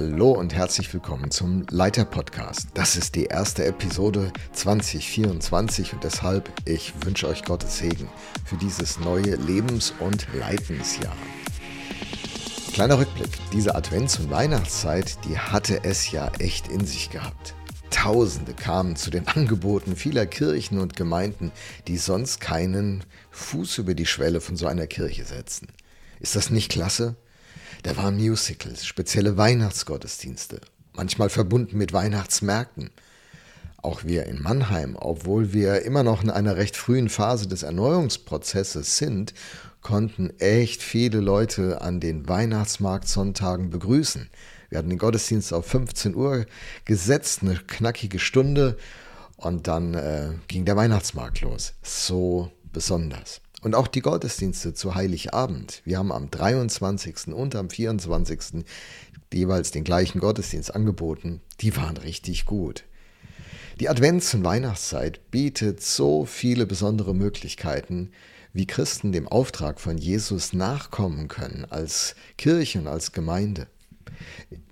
Hallo und herzlich willkommen zum Leiter Podcast. Das ist die erste Episode 2024 und deshalb ich wünsche euch Gottes Segen für dieses neue Lebens- und Leidensjahr. Kleiner Rückblick, diese Advents- und Weihnachtszeit, die hatte es ja echt in sich gehabt. Tausende kamen zu den Angeboten vieler Kirchen und Gemeinden, die sonst keinen Fuß über die Schwelle von so einer Kirche setzen. Ist das nicht klasse? Da waren Musicals, spezielle Weihnachtsgottesdienste, manchmal verbunden mit Weihnachtsmärkten. Auch wir in Mannheim, obwohl wir immer noch in einer recht frühen Phase des Erneuerungsprozesses sind, konnten echt viele Leute an den Weihnachtsmarktsonntagen begrüßen. Wir hatten den Gottesdienst auf 15 Uhr gesetzt, eine knackige Stunde, und dann äh, ging der Weihnachtsmarkt los. So besonders. Und auch die Gottesdienste zu Heiligabend. Wir haben am 23. und am 24. jeweils den gleichen Gottesdienst angeboten. Die waren richtig gut. Die Advents- und Weihnachtszeit bietet so viele besondere Möglichkeiten, wie Christen dem Auftrag von Jesus nachkommen können als Kirche und als Gemeinde.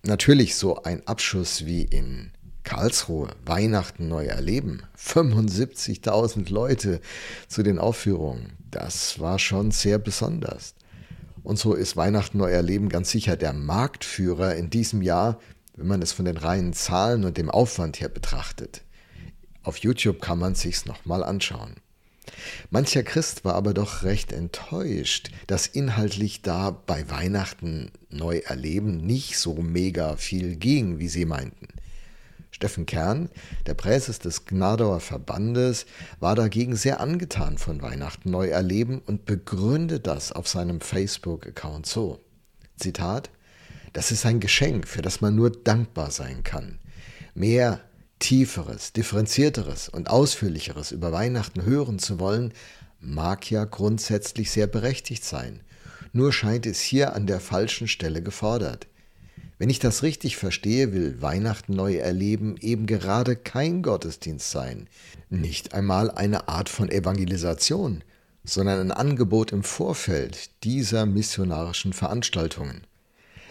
Natürlich so ein Abschuss wie in Karlsruhe, Weihnachten neu erleben. 75.000 Leute zu den Aufführungen. Das war schon sehr besonders. Und so ist Weihnachten neu erleben ganz sicher der Marktführer in diesem Jahr, wenn man es von den reinen Zahlen und dem Aufwand her betrachtet. Auf YouTube kann man sich's nochmal anschauen. Mancher Christ war aber doch recht enttäuscht, dass inhaltlich da bei Weihnachten neu erleben nicht so mega viel ging, wie sie meinten. Steffen Kern, der Präses des Gnadauer Verbandes, war dagegen sehr angetan von Weihnachten neu erleben und begründet das auf seinem Facebook-Account so. Zitat: Das ist ein Geschenk, für das man nur dankbar sein kann. Mehr tieferes, differenzierteres und ausführlicheres über Weihnachten hören zu wollen, mag ja grundsätzlich sehr berechtigt sein. Nur scheint es hier an der falschen Stelle gefordert. Wenn ich das richtig verstehe, will Weihnachten neu erleben eben gerade kein Gottesdienst sein, nicht einmal eine Art von Evangelisation, sondern ein Angebot im Vorfeld dieser missionarischen Veranstaltungen.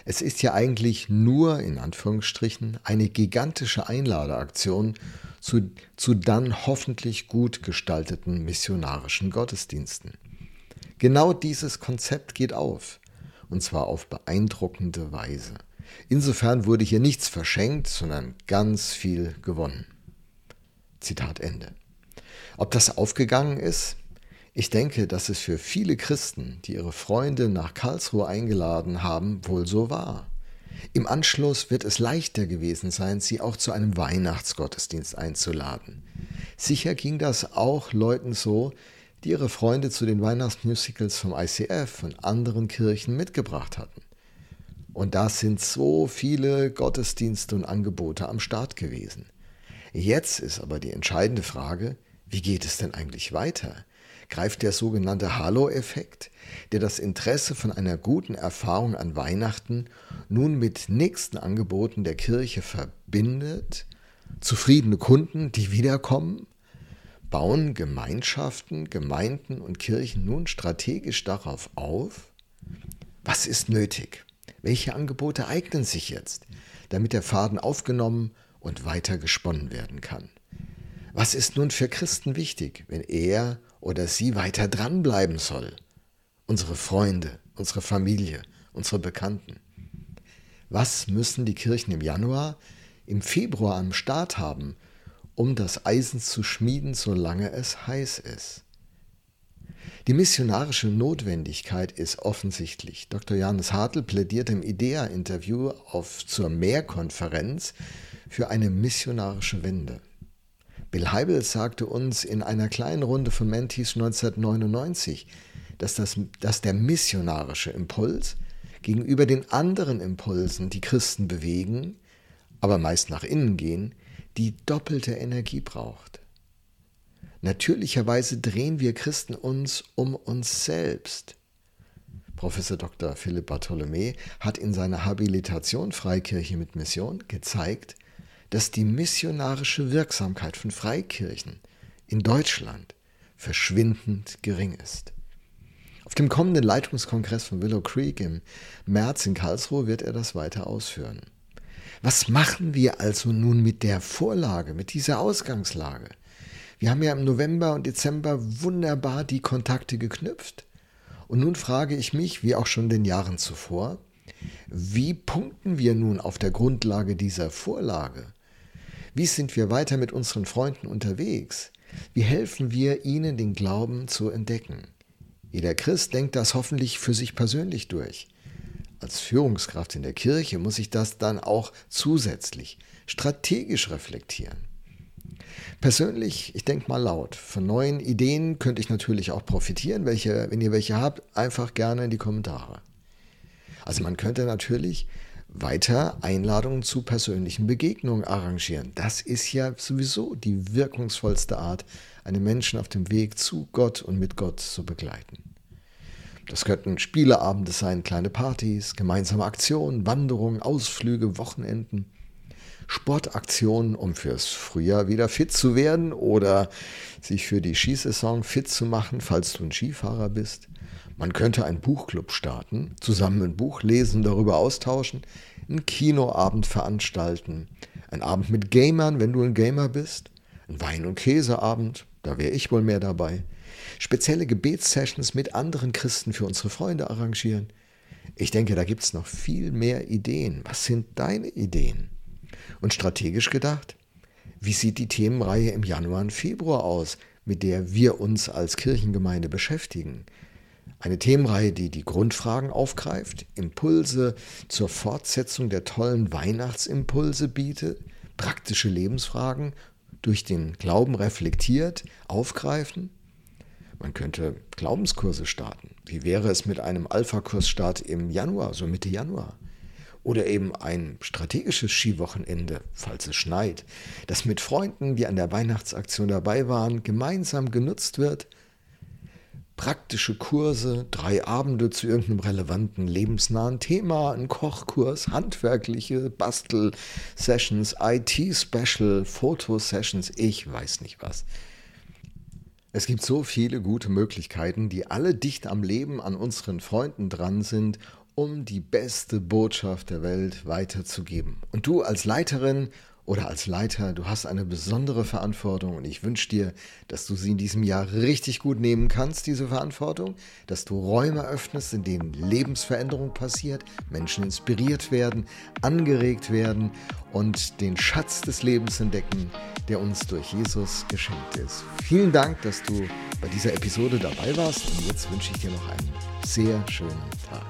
Es ist ja eigentlich nur, in Anführungsstrichen, eine gigantische Einladeaktion zu, zu dann hoffentlich gut gestalteten missionarischen Gottesdiensten. Genau dieses Konzept geht auf, und zwar auf beeindruckende Weise. Insofern wurde hier nichts verschenkt, sondern ganz viel gewonnen. Zitat Ende. Ob das aufgegangen ist? Ich denke, dass es für viele Christen, die ihre Freunde nach Karlsruhe eingeladen haben, wohl so war. Im Anschluss wird es leichter gewesen sein, sie auch zu einem Weihnachtsgottesdienst einzuladen. Sicher ging das auch Leuten so, die ihre Freunde zu den Weihnachtsmusicals vom ICF und anderen Kirchen mitgebracht hatten. Und da sind so viele Gottesdienste und Angebote am Start gewesen. Jetzt ist aber die entscheidende Frage, wie geht es denn eigentlich weiter? Greift der sogenannte Halo-Effekt, der das Interesse von einer guten Erfahrung an Weihnachten nun mit nächsten Angeboten der Kirche verbindet? Zufriedene Kunden, die wiederkommen? Bauen Gemeinschaften, Gemeinden und Kirchen nun strategisch darauf auf? Was ist nötig? Welche Angebote eignen sich jetzt, damit der Faden aufgenommen und weiter gesponnen werden kann? Was ist nun für Christen wichtig, wenn er oder sie weiter dranbleiben soll? Unsere Freunde, unsere Familie, unsere Bekannten. Was müssen die Kirchen im Januar, im Februar am Start haben, um das Eisen zu schmieden, solange es heiß ist? Die missionarische Notwendigkeit ist offensichtlich. Dr. Johannes Hartl plädiert im IDEA-Interview zur Mehrkonferenz für eine missionarische Wende. Bill Heibel sagte uns in einer kleinen Runde von Mentis 1999, dass, das, dass der missionarische Impuls gegenüber den anderen Impulsen, die Christen bewegen, aber meist nach innen gehen, die doppelte Energie braucht. Natürlicherweise drehen wir Christen uns um uns selbst. Professor Dr. Philipp Bartholomä hat in seiner Habilitation Freikirche mit Mission gezeigt, dass die missionarische Wirksamkeit von Freikirchen in Deutschland verschwindend gering ist. Auf dem kommenden Leitungskongress von Willow Creek im März in Karlsruhe wird er das weiter ausführen. Was machen wir also nun mit der Vorlage, mit dieser Ausgangslage? Wir haben ja im November und Dezember wunderbar die Kontakte geknüpft. Und nun frage ich mich, wie auch schon den Jahren zuvor, wie punkten wir nun auf der Grundlage dieser Vorlage? Wie sind wir weiter mit unseren Freunden unterwegs? Wie helfen wir ihnen, den Glauben zu entdecken? Jeder Christ denkt das hoffentlich für sich persönlich durch. Als Führungskraft in der Kirche muss ich das dann auch zusätzlich strategisch reflektieren. Persönlich, ich denke mal laut. Von neuen Ideen könnte ich natürlich auch profitieren. Welche, wenn ihr welche habt, einfach gerne in die Kommentare. Also man könnte natürlich weiter Einladungen zu persönlichen Begegnungen arrangieren. Das ist ja sowieso die wirkungsvollste Art, einen Menschen auf dem Weg zu Gott und mit Gott zu begleiten. Das könnten Spieleabende sein, kleine Partys, gemeinsame Aktionen, Wanderungen, Ausflüge, Wochenenden. Sportaktionen, um fürs Frühjahr wieder fit zu werden oder sich für die Skisaison fit zu machen, falls du ein Skifahrer bist. Man könnte einen Buchclub starten, zusammen ein Buch lesen, darüber austauschen, einen Kinoabend veranstalten, einen Abend mit Gamern, wenn du ein Gamer bist, ein Wein- und Käseabend, da wäre ich wohl mehr dabei, spezielle Gebetssessions mit anderen Christen für unsere Freunde arrangieren. Ich denke, da gibt es noch viel mehr Ideen. Was sind deine Ideen? Und strategisch gedacht, wie sieht die Themenreihe im Januar und Februar aus, mit der wir uns als Kirchengemeinde beschäftigen? Eine Themenreihe, die die Grundfragen aufgreift, Impulse zur Fortsetzung der tollen Weihnachtsimpulse bietet, praktische Lebensfragen durch den Glauben reflektiert, aufgreifen. Man könnte Glaubenskurse starten. Wie wäre es mit einem Alpha-Kursstart im Januar, so Mitte Januar? Oder eben ein strategisches Skiwochenende, falls es schneit, das mit Freunden, die an der Weihnachtsaktion dabei waren, gemeinsam genutzt wird. Praktische Kurse, drei Abende zu irgendeinem relevanten, lebensnahen Thema, ein Kochkurs, handwerkliche Bastel-Sessions, IT-Special, Fotosessions, ich weiß nicht was. Es gibt so viele gute Möglichkeiten, die alle dicht am Leben an unseren Freunden dran sind um die beste Botschaft der Welt weiterzugeben. Und du als Leiterin oder als Leiter, du hast eine besondere Verantwortung und ich wünsche dir, dass du sie in diesem Jahr richtig gut nehmen kannst, diese Verantwortung, dass du Räume öffnest, in denen Lebensveränderung passiert, Menschen inspiriert werden, angeregt werden und den Schatz des Lebens entdecken, der uns durch Jesus geschenkt ist. Vielen Dank, dass du bei dieser Episode dabei warst und jetzt wünsche ich dir noch einen sehr schönen Tag.